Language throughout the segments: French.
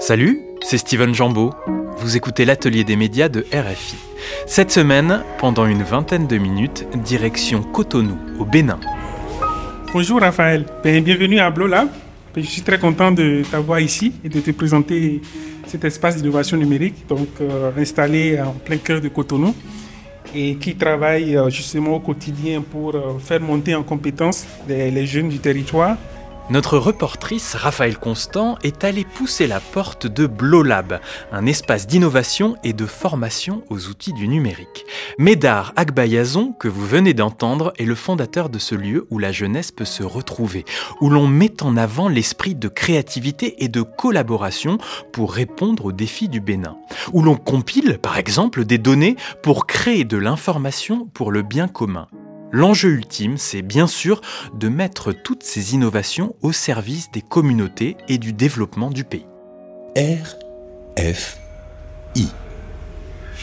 Salut, c'est Steven Jambeau. Vous écoutez l'atelier des médias de RFI. Cette semaine, pendant une vingtaine de minutes, direction Cotonou, au Bénin. Bonjour Raphaël, Ben, bienvenue à Blolab. Ben, je suis très content de t'avoir ici et de te présenter cet espace d'innovation numérique, euh, installé en plein cœur de Cotonou et qui travaille euh, justement au quotidien pour euh, faire monter en compétence les jeunes du territoire notre reportrice Raphaël Constant est allée pousser la porte de Blolab, un espace d'innovation et de formation aux outils du numérique. Médard Agbayazon, que vous venez d'entendre, est le fondateur de ce lieu où la jeunesse peut se retrouver, où l'on met en avant l'esprit de créativité et de collaboration pour répondre aux défis du Bénin, où l'on compile par exemple des données pour créer de l'information pour le bien commun. L'enjeu ultime, c'est bien sûr de mettre toutes ces innovations au service des communautés et du développement du pays. RFI.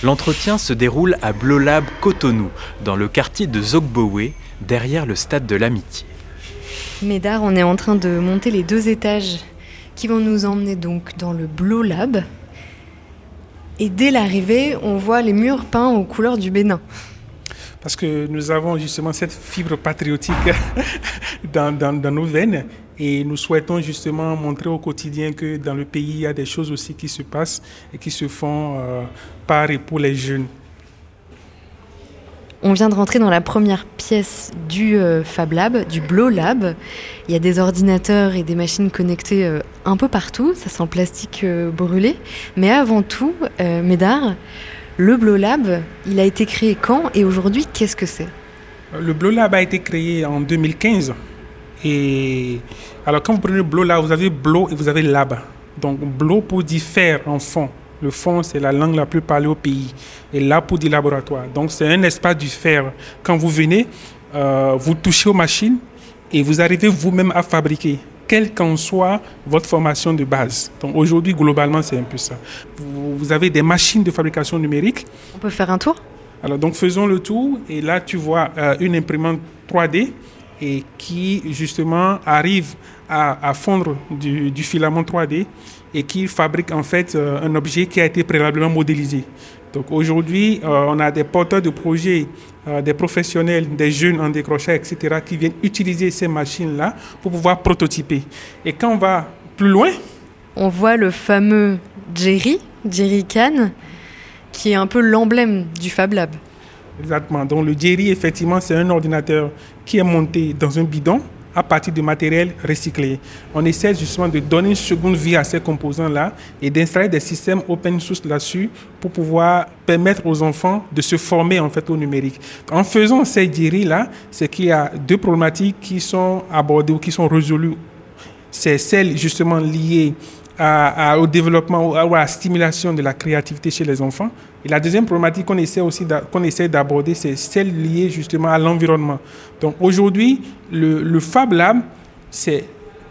L'entretien se déroule à Blolab Cotonou, dans le quartier de Zogbowe, derrière le stade de l'Amitié. Médard, on est en train de monter les deux étages qui vont nous emmener donc dans le Blolab. Et dès l'arrivée, on voit les murs peints aux couleurs du Bénin parce que nous avons justement cette fibre patriotique dans, nos veines et nous souhaitons justement montrer au quotidien que dans le pays, il y a des choses aussi qui se passent et qui se font euh, par et pour les jeunes. On vient de rentrer dans la première pièce du euh, Fab Lab, du Blow Lab. Il y a des ordinateurs et des machines connectées euh, un peu partout. Ça sent plastique brûlé. Mais avant tout, Médard, le Blolab, il a été créé quand et aujourd'hui, qu'est-ce que c'est? Le Blolab a été créé en 2015. Et alors, quand vous prenez Blolab, vous avez Blo et vous avez Lab. Donc, Blo pour dire faire en fond. Le fond, c'est la langue la plus parlée au pays. Et Lab pour dire laboratoire. Donc, c'est un espace du faire. Quand vous venez, euh, vous touchez aux machines et vous arrivez vous-même à fabriquer quelle qu'en soit votre formation de base. Donc aujourd'hui, globalement, c'est un peu ça. Vous, avez des machines de fabrication numérique. On peut faire un tour? Alors donc faisons le tour et là tu vois euh, une imprimante 3D et qui justement arrive à, fondre du, filament 3D et qui fabrique en fait euh, un objet qui a été préalablement modélisé. Donc aujourd'hui, euh, on a des porteurs de projets, euh, des professionnels, des jeunes en décrochage, etc., qui viennent utiliser ces machines-là pour pouvoir prototyper. Et quand on va plus loin, on voit le fameux Jerry, Jerry Can, qui est un peu l'emblème du Fab Lab. Exactement. Donc le Jerry, effectivement, c'est un ordinateur qui est monté dans un bidon à partir de matériel recyclé. On essaie justement de donner une seconde vie à ces composants-là et d'installer des systèmes open source là-dessus pour pouvoir permettre aux enfants de se former en fait au numérique. En faisant ces diri-là, c'est qu'il y a deux problématiques qui sont abordées ou qui sont résolues. C'est celle justement liée au développement ou à la stimulation de la créativité chez les enfants. Et la deuxième problématique qu'on essaie aussi qu'on essaie d'aborder, c'est celle liée justement à l'environnement. Donc aujourd'hui, le, le Fab Lab, c'est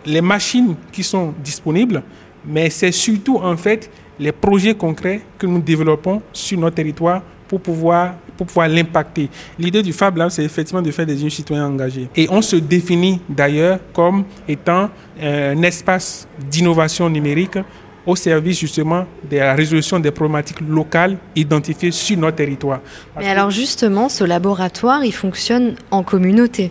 les machines qui sont disponibles, mais c'est surtout en fait les projets concrets que nous développons sur notre territoire pour pouvoir, pour pouvoir l'impacter. L'idée du Fab Lab, c'est effectivement de faire des jeunes citoyens engagés. Et on se définit d'ailleurs comme étant un espace d'innovation numérique au service justement de la résolution des problématiques locales identifiées sur notre territoire. Mais alors justement, ce laboratoire, il fonctionne en communauté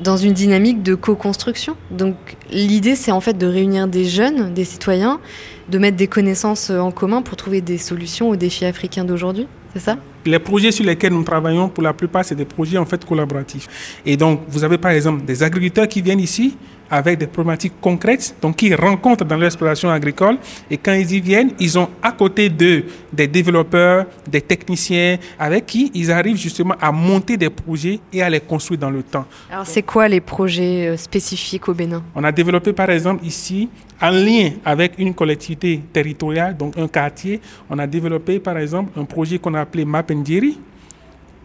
dans une dynamique de co-construction. Donc l'idée, c'est en fait de réunir des jeunes, des citoyens, de mettre des connaissances en commun pour trouver des solutions aux défis africains d'aujourd'hui. C'est ça? Les projets sur lesquels nous travaillons, pour la plupart, c'est des projets en fait collaboratifs. Et donc, vous avez par exemple des agriculteurs qui viennent ici avec des problématiques concrètes, donc qui rencontrent dans l'exploitation agricole. Et quand ils y viennent, ils ont à côté d'eux des développeurs, des techniciens, avec qui ils arrivent justement à monter des projets et à les construire dans le temps. Alors, c'est quoi les projets euh, spécifiques au Bénin? On a développé par exemple ici, en lien avec une collectivité territoriale, donc un quartier, on a développé par exemple un projet qu'on a appelé Mapendiri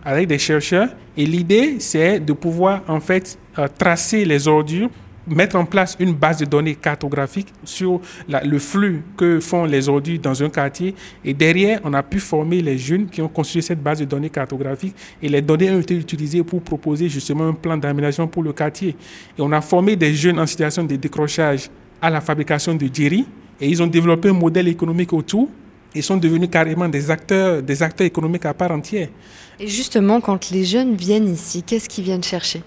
avec des chercheurs. Et l'idée, c'est de pouvoir en fait euh, tracer les ordures mettre en place une base de données cartographique sur le flux que font les ordures dans un quartier. Et derrière, on a pu former les jeunes qui ont construit cette base de données cartographique. Et les données ont été utilisées pour proposer justement un plan d'aménagement pour le quartier. Et on a formé des jeunes en situation de décrochage à la fabrication de jerry et ils ont développé un modèle économique autour. Ils sont devenus carrément des acteurs, des acteurs économiques à part entière. Et justement, quand les jeunes viennent ici, qu'est-ce qu'ils viennent chercher?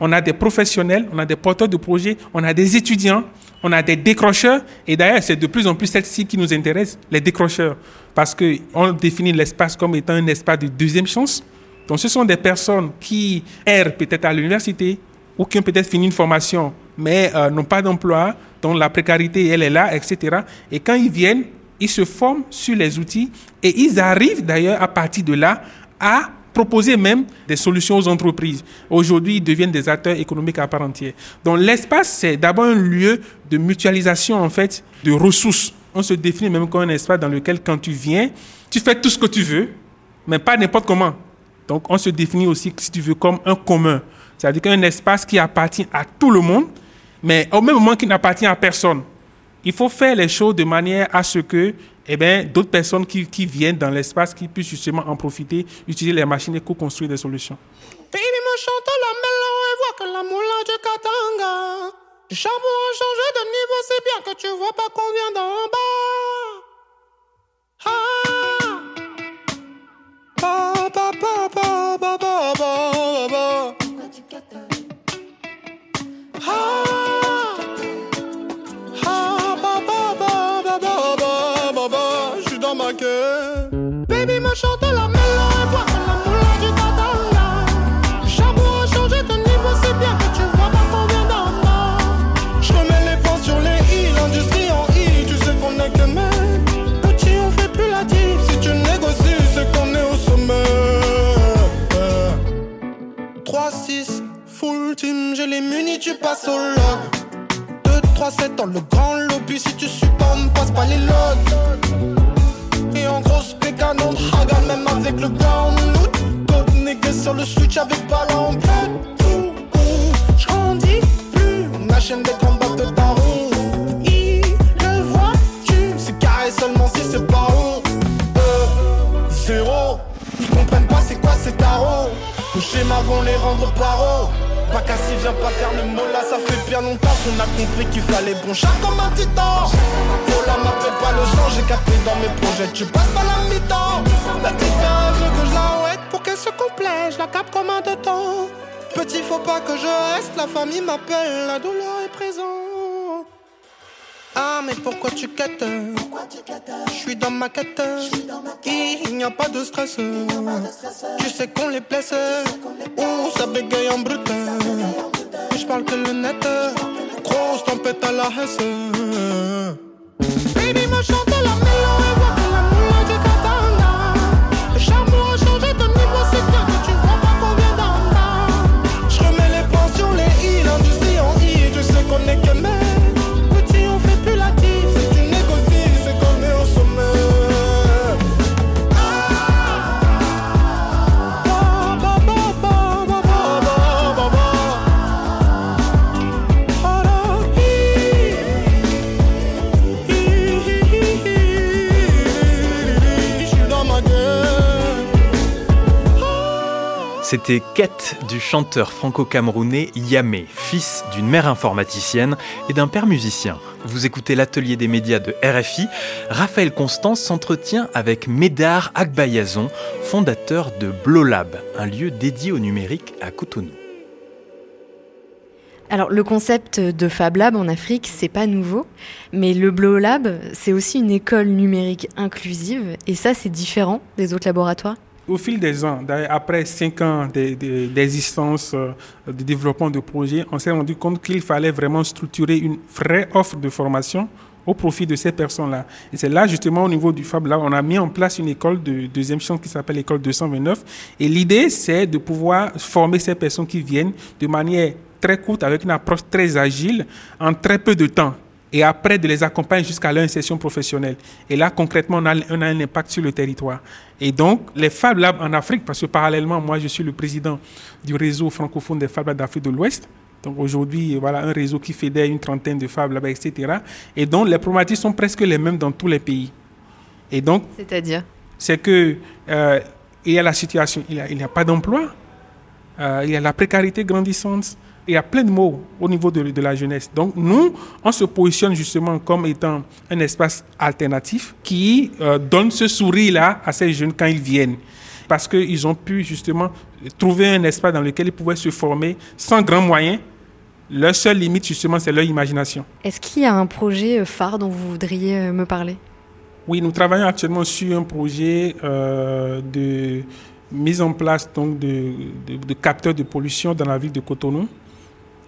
On a des professionnels, on a des porteurs de projets, on a des étudiants, on a des décrocheurs. Et d'ailleurs, c'est de plus en plus celle-ci qui nous intéresse, les décrocheurs. Parce qu'on définit l'espace comme étant un espace de deuxième chance. Donc, ce sont des personnes qui errent peut-être à l'université ou qui ont peut-être fini une formation, mais euh, n'ont pas d'emploi, dont la précarité, elle est là, etc. Et quand ils viennent, ils se forment sur les outils et ils arrivent d'ailleurs à partir de là à proposer même des solutions aux entreprises. Aujourd'hui, ils deviennent des acteurs économiques à part entière. Donc l'espace, c'est d'abord un lieu de mutualisation en fait de ressources. On se définit même comme un espace dans lequel quand tu viens, tu fais tout ce que tu veux, mais pas n'importe comment. Donc on se définit aussi, si tu veux, comme un commun. C'est-à-dire qu'un espace qui appartient à tout le monde, mais au même moment qui n'appartient à personne. Il faut faire les choses de manière à ce que eh ben, d'autres personnes qui, qui, viennent dans l'espace qui puissent justement en profiter, utiliser les machines et co-construire des solutions. Baby me chante la voit que du Katanga. Changé de niveau, c'est bien que tu vois pas qu'on vient d'en bas. Ah. 2-3-7 dans le grand qu'il fallait bon chat comme un titan. Oh là, m'appelle pas le sang, j'ai capté dans mes projets, tu passes pas la mi-temps. La petite veut que je la ouette pour qu'elle se complète, je la capte comme un de temps. Petit, faut pas que je reste, la famille m'appelle, la douleur est présente. Ah, mais pourquoi tu quêtes? Je suis dans ma quête. Il n'y a pas de stress. Tu sais qu'on les blesse. Ouh, ça bégaye en brut. Je parle que le net. Tempête à la hesse. C'était Quête du chanteur franco-camerounais Yamé, fils d'une mère informaticienne et d'un père musicien. Vous écoutez l'atelier des médias de RFI. Raphaël Constance s'entretient avec Médard Agbayazon, fondateur de Blolab, un lieu dédié au numérique à Cotonou. Alors le concept de Fab Lab en Afrique, c'est pas nouveau, mais le Blow Lab, c'est aussi une école numérique inclusive, et ça c'est différent des autres laboratoires? Au fil des ans, après cinq ans de- de- d'existence, euh, de développement de projets, on s'est rendu compte qu'il fallait vraiment structurer une vraie offre de formation au profit de ces personnes-là. Et c'est là, justement, au niveau du Fab Lab, on a mis en place une école de deuxième chance qui s'appelle l'école 229. Et l'idée, c'est de pouvoir former ces personnes qui viennent de manière très courte, avec une approche très agile, en très peu de temps et après de les accompagner jusqu'à leur insertion professionnelle. Et là, concrètement, on a, on a un impact sur le territoire. Et donc, les Fab Labs en Afrique, parce que parallèlement, moi, je suis le président du réseau francophone des Fab Labs d'Afrique de l'Ouest. Donc aujourd'hui, voilà un réseau qui fédère une trentaine de Fab Labs, etc. Et donc, les problématiques sont presque les mêmes dans tous les pays. Et donc, C'est-à-dire? c'est que euh, il y a la situation, il n'y a, a pas d'emploi, euh, il y a la précarité grandissante, Il y a plein de mots au niveau de, de, la jeunesse. Donc nous, on se positionne justement comme étant un espace alternatif qui euh, donne ce sourire-là à ces jeunes quand ils viennent. Parce qu'ils ont pu justement trouver un espace dans lequel ils pouvaient se former sans grands moyens. Leur seule limite, justement, c'est leur imagination. Est-ce qu'il y a un projet euh, phare dont vous voudriez euh, me parler? Oui, nous travaillons actuellement sur un projet euh, de mise en place donc, de, de, de capteurs de pollution dans la ville de Cotonou.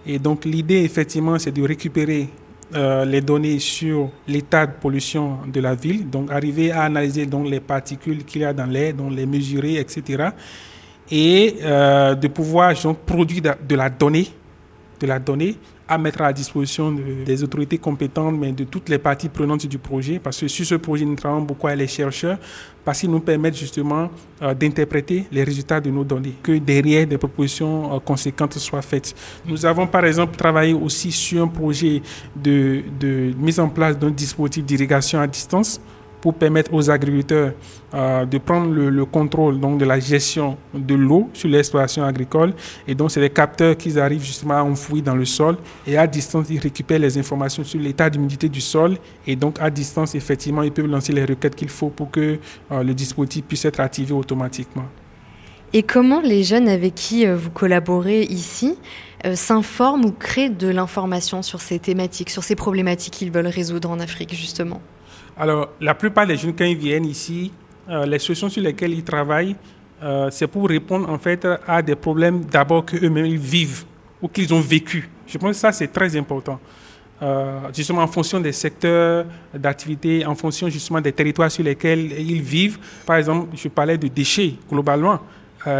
Et donc l'idée, effectivement, c'est de récupérer euh, les données sur l'état de pollution de la ville, donc arriver à analyser donc, les particules qu'il y a dans l'air, donc les mesurer, etc. Et euh, de pouvoir donc, produire de la donnée, de la donnée à mettre à disposition de, des autorités compétentes, mais de toutes les parties prenantes du projet, parce que sur ce projet, nous travaillons beaucoup avec les chercheurs, parce qu'ils nous permettent justement euh, d'interpréter les résultats de nos données, que derrière des propositions euh, conséquentes soient faites. Nous avons par exemple travaillé aussi sur un projet de, de mise en place d'un dispositif d'irrigation à distance pour permettre aux agriculteurs euh, de prendre le, le, contrôle donc, de la gestion de l'eau sur l'exploitation agricole. Et donc, c'est des capteurs qui arrivent justement à enfouir dans le sol et à distance, ils récupèrent les informations sur l'état d'humidité du sol. Et donc, à distance, effectivement, ils peuvent lancer les requêtes qu'il faut pour que euh, le dispositif puisse être activé automatiquement. Et comment les jeunes avec qui euh, vous collaborez ici s'informent ou créent de l'information sur ces thématiques, sur ces problématiques qu'ils veulent résoudre en Afrique, justement? Alors, la plupart des jeunes, quand ils viennent ici, euh, les solutions sur lesquelles ils travaillent, euh, c'est pour répondre en fait à des problèmes d'abord qu'eux-mêmes vivent ou qu'ils ont vécu. Je pense que ça, c'est très important. Euh, justement, en fonction des secteurs d'activité, en fonction justement des territoires sur lesquels ils vivent. Par exemple, je parlais de déchets globalement.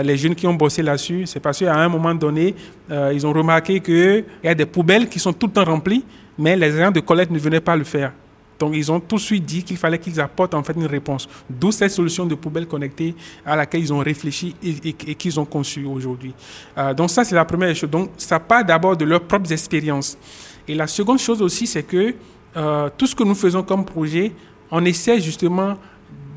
Les jeunes qui ont bossé là-dessus, c'est parce qu'à un moment donné, ils ont remarqué qu'il y a des poubelles qui sont tout le temps remplies, mais les agents de collecte ne venaient pas le faire. Donc, ils ont tout de suite dit qu'il fallait qu'ils apportent en fait une réponse. D'où cette solution de poubelle connectée à laquelle ils ont réfléchi et, qu'ils ont conçue aujourd'hui. Euh, donc, ça, c'est la première chose. Donc, ça part d'abord de leurs propres expériences. Et la seconde chose aussi, c'est que euh, tout ce que nous faisons comme projet, on essaie justement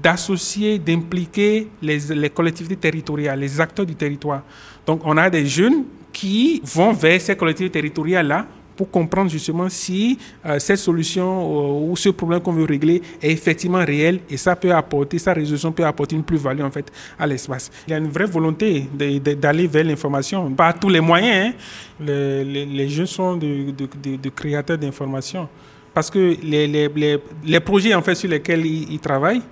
d'associer, d'impliquer les, les collectivités territoriales, les acteurs du territoire. Donc, on a des jeunes qui vont vers ces collectivités territoriales-là pour comprendre justement si euh, cette solution euh, ou ce problème qu'on veut régler est effectivement réel et ça peut apporter, sa résolution peut apporter une plus-value en fait à l'espace. Il y a une vraie volonté d'aller vers l'information, pas tous les moyens. Hein. Les, les, les, jeunes sont de, de, créateurs d'information parce que les, les, les, projets en fait sur lesquels ils, ils travaillent,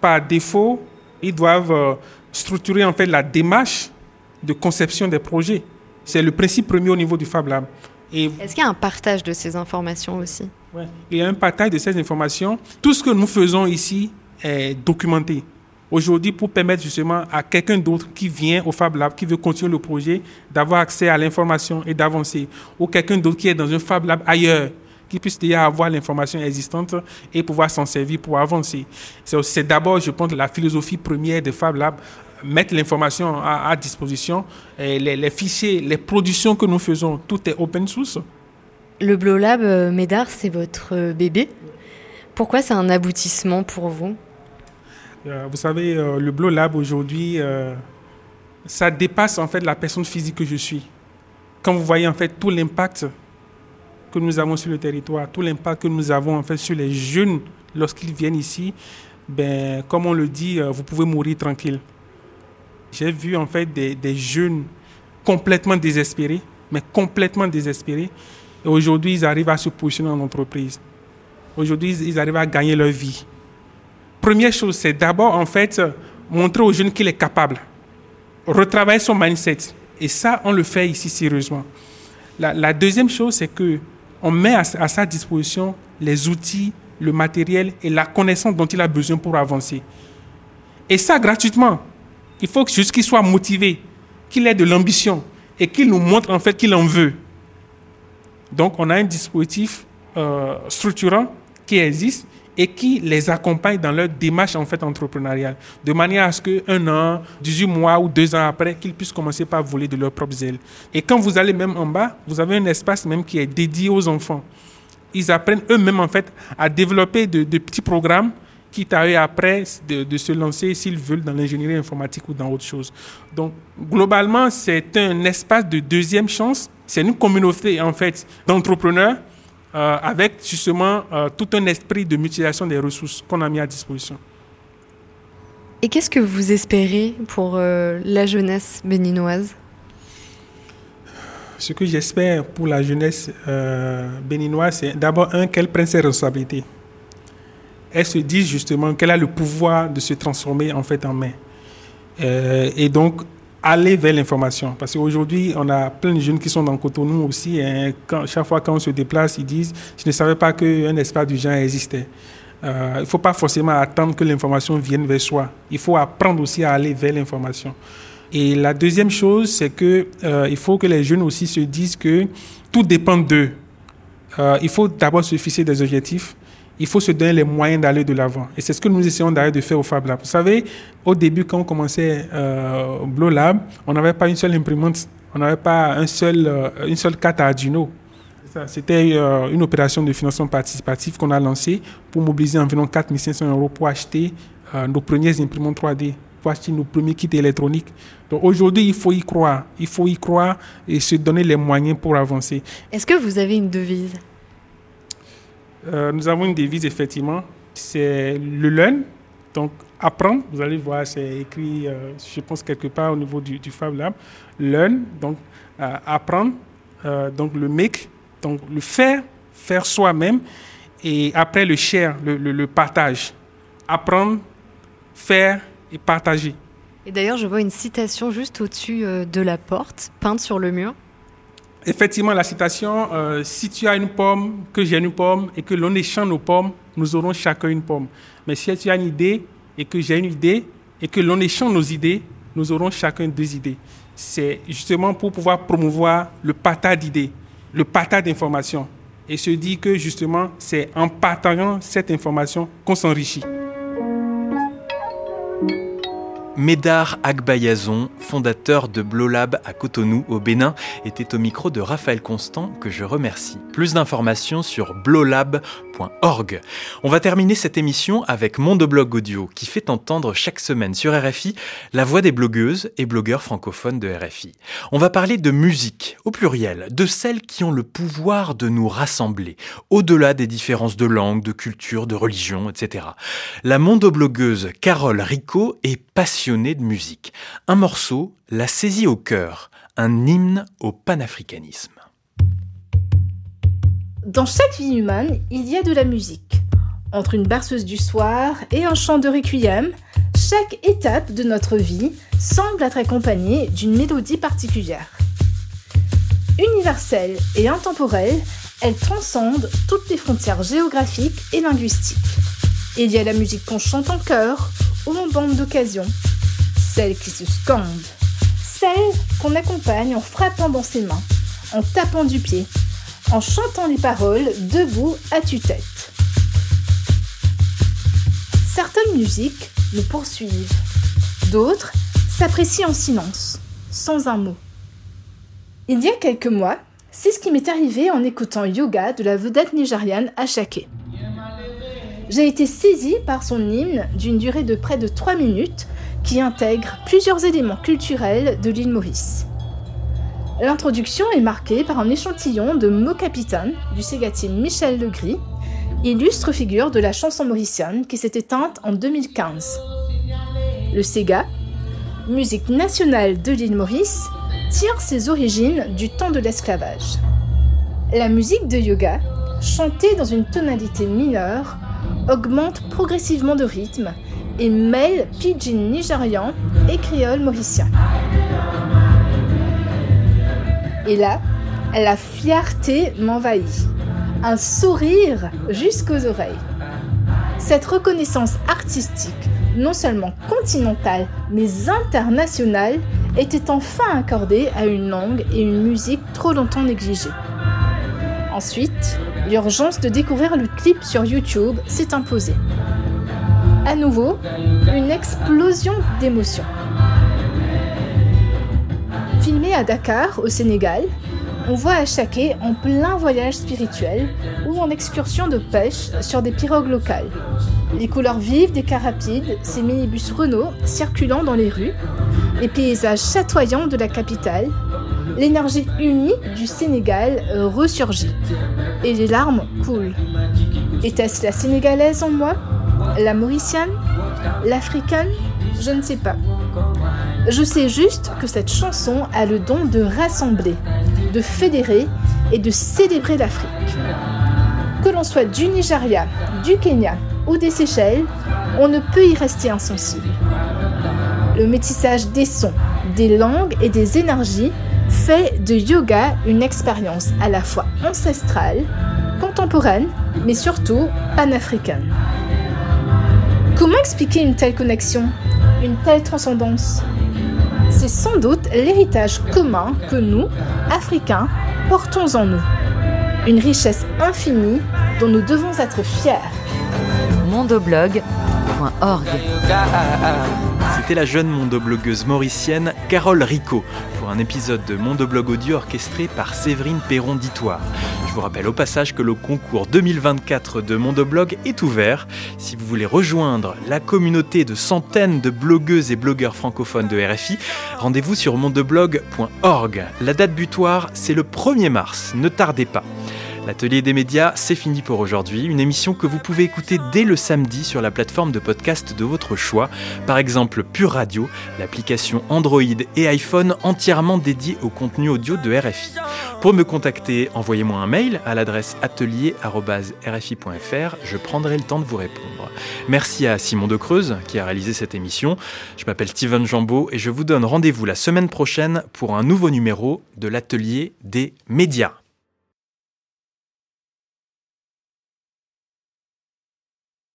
par défaut, ils doivent euh, structurer en fait la démarche de conception des projets. C'est le principe premier au niveau du Fab Lab. Est-ce qu'il y a un partage de ces informations aussi? Oui, il y a un partage de ces informations. Tout ce que nous faisons ici est documenté. Aujourd'hui, pour permettre justement à quelqu'un d'autre qui vient au Fab Lab, qui veut continuer le projet, d'avoir accès à l'information et d'avancer, ou quelqu'un d'autre qui est dans un Fab Lab ailleurs, qui puisse déjà avoir l'information existante et pouvoir s'en servir pour avancer. C'est d'abord, je pense, la philosophie première de Fab Lab, mettre l'information à, à, disposition, et les, les, fichiers, les productions que nous faisons, tout est open source. Le Blowlab euh, Médard, c'est votre bébé. Pourquoi c'est un aboutissement pour vous? Euh, Vous savez, euh, le Blowlab aujourd'hui, euh, ça dépasse en fait la personne physique que je suis. Quand vous voyez en fait tout l'impact que nous avons sur le territoire, tout l'impact que nous avons en fait sur les jeunes lorsqu'ils viennent ici, ben, comme on le dit, vous pouvez mourir tranquille. J'ai vu en fait des, jeunes complètement désespérés, mais complètement désespérés. Et aujourd'hui, ils arrivent à se positionner en entreprise. Aujourd'hui, ils arrivent à gagner leur vie. Première chose, c'est d'abord en fait montrer aux jeunes qu'il est capable. Retravailler son mindset. Et ça, on le fait ici sérieusement. La, deuxième chose, c'est que on met à sa disposition les outils, le matériel et la connaissance dont il a besoin pour avancer. Et ça gratuitement. Il faut juste qu'il soit motivé, qu'il ait de l'ambition et qu'il nous montre en fait qu'il en veut. Donc on a un dispositif euh, structurant qui existe et qui les accompagne dans leur démarche en fait entrepreneuriale, de manière à ce qu'un an, 18 mois ou deux ans après, qu'ils puissent commencer par voler de leurs propres ailes. Et quand vous allez même en bas, vous avez un espace même qui est dédié aux enfants. Ils apprennent eux-mêmes en fait à développer de, de petits programmes quitte à eux après de, se lancer s'ils veulent dans l'ingénierie informatique ou dans autre chose. Donc, globalement, c'est un espace de deuxième chance. C'est une communauté, en fait, d'entrepreneurs euh, avec justement euh, tout un esprit de mutilation des ressources qu'on a mis à disposition. Et qu'est-ce que vous espérez pour euh, la jeunesse béninoise? Ce que j'espère pour la jeunesse béninoise, c'est d'abord, un, qu'elle prenne ses responsabilités elle se dit justement qu'elle a le pouvoir de se transformer en fait en main. Euh, et donc, aller vers l'information. Parce qu'aujourd'hui, on a plein de jeunes qui sont dans Cotonou aussi. Et quand, chaque fois qu'on se déplace, ils disent Je ne savais pas qu'un espace du genre existait. Euh, il ne faut pas forcément attendre que l'information vienne vers soi. Il faut apprendre aussi à aller vers l'information. Et la deuxième chose, c'est que euh, il faut que les jeunes aussi se disent que tout dépend d'eux. il faut d'abord se fixer des objectifs il faut se donner les moyens d'aller de l'avant. Et c'est ce que nous essayons d'ailleurs de faire au Fab Lab. Vous savez, au début, quand on commençait euh, Blow Lab, on n'avait pas une seule imprimante, on n'avait pas un seul, euh, une seule carte Arduino. C'était euh, une opération de financement participatif qu'on a lancée pour mobiliser environ 4 500 euros pour acheter euh, nos premières imprimantes 3D, pour acheter nos premiers kits électroniques. Donc aujourd'hui, il faut y croire. Il faut y croire et se donner les moyens pour avancer. Est-ce que vous avez une devise? Euh, nous avons une devise, effectivement, c'est le learn, donc apprendre. Vous allez voir, c'est écrit, euh, je pense, quelque part au niveau du, du Fab Lab. Learn, donc euh, apprendre, donc le make, donc le faire, faire soi-même, et après le share, le, le partage. Apprendre, faire et partager. Et d'ailleurs, je vois une citation juste au-dessus de la porte, peinte sur le mur effectivement, la citation, euh, si tu as une pomme, que j'ai une pomme, et que l'on échange nos pommes, nous aurons chacun une pomme. Mais si tu as une idée, et que j'ai une idée, et que l'on échange nos idées, nous aurons chacun deux idées. C'est justement pour pouvoir promouvoir le partage d'idées, le partage d'informations. Et se dit que justement, c'est en partageant cette information qu'on s'enrichit. Médard Agbayazon, fondateur de Blolab à Cotonou au Bénin, était au micro de Raphaël Constant que je remercie. Plus d'informations sur On va terminer cette émission avec Mondoblog Audio qui fait entendre chaque semaine sur RFI la voix des blogueuses et blogueurs francophones de RFI. On va parler de musique au pluriel, de celles qui ont le pouvoir de nous rassembler au-delà des différences de langue, de culture, de religion, etc. La mondoblogueuse Carole Rico est passionnée de musique. Un morceau l'a saisi au cœur, un hymne au panafricanisme. Dans chaque vie humaine, il y a de la musique. Entre une berceuse du soir et un chant de requiem, chaque étape de notre vie semble être accompagnée d'une mélodie particulière. Universelle et intemporelle, elle transcende toutes les frontières géographiques et linguistiques. Il y a la musique qu'on chante en chœur ou en bande d'occasion, celle qui se scande, celle qu'on accompagne en frappant dans ses mains, en tapant du pied, en chantant les paroles debout à tue-tête. Certaines musiques nous poursuivent, d'autres s'apprécient en silence, sans un mot. Il y a quelques mois, c'est ce qui m'est arrivé en écoutant Yoga de la vedette nigériane Ashake. J'ai été saisie par son hymne d'une durée de près de 3 minutes qui intègre plusieurs éléments culturels de l'île Maurice. L'introduction est marquée par un échantillon de mots capitaine du ségatier Michel Legris, illustre figure de la chanson mauricienne qui s'est éteinte en 2015. Le Sega, musique nationale de l'île Maurice, tire ses origines du temps de l'esclavage. La musique de yoga, chantée dans une tonalité mineure, augmente progressivement de rythme et mêle pidgin nigérian et créole mauricien. Et là, la fierté m'envahit. Un sourire jusqu'aux oreilles. Cette reconnaissance artistique, non seulement continentale, mais internationale, était enfin accordée à une langue et une musique trop longtemps négligées. Ensuite, l'urgence de découvrir le clip sur YouTube s'est imposée à nouveau une explosion d'émotions. Filmé à Dakar, au Sénégal, on voit Achaké en plein voyage spirituel ou en excursion de pêche sur des pirogues locales. Les couleurs vives des cars rapides, ces minibus Renault circulant dans les rues, les paysages chatoyants de la capitale, l'énergie unie du Sénégal euh, ressurgit. Et les larmes coulent. Était-ce la sénégalaise en moi? La mauricienne? L'africaine? Je ne sais pas. Je sais juste que cette chanson a le don de rassembler, de fédérer et de célébrer l'Afrique. Que l'on soit du Nigeria, du Kenya ou des Seychelles, on ne peut y rester insensible. Le métissage des sons, des langues et des énergies fait de yoga une expérience à la fois ancestrale, contemporaine, mais surtout panafricaine. Comment expliquer une telle connexion, une telle transcendance? C'est sans doute l'héritage commun que nous, Africains, portons en nous. Une richesse infinie dont nous devons être fiers. mondoblog.org C'était la jeune mondoblogueuse mauricienne Carole Rico pour un épisode de Mondoblog Audio orchestré par Séverine Perron d'Itoire. Je vous rappelle au passage que le concours 2024 de Mondoblog est ouvert. Si vous voulez rejoindre la communauté de centaines de blogueuses et blogueurs francophones de RFI, rendez-vous sur mondoblog.org. La date butoir, c'est le 1er mars. Ne tardez pas. L'atelier des médias, c'est fini pour aujourd'hui. Une émission que vous pouvez écouter dès le samedi sur la plateforme de podcast de votre choix. Par exemple, Pure Radio, l'application Android et iPhone entièrement dédiée au contenu audio de RFI. Pour me contacter, envoyez-moi un mail à l'adresse atelier.rfi.fr. Je prendrai le temps de vous répondre. Merci à Simon de Creuse qui a réalisé cette émission. Je m'appelle Steven Jambeau et je vous donne rendez-vous la semaine prochaine pour un nouveau numéro de l'atelier des médias.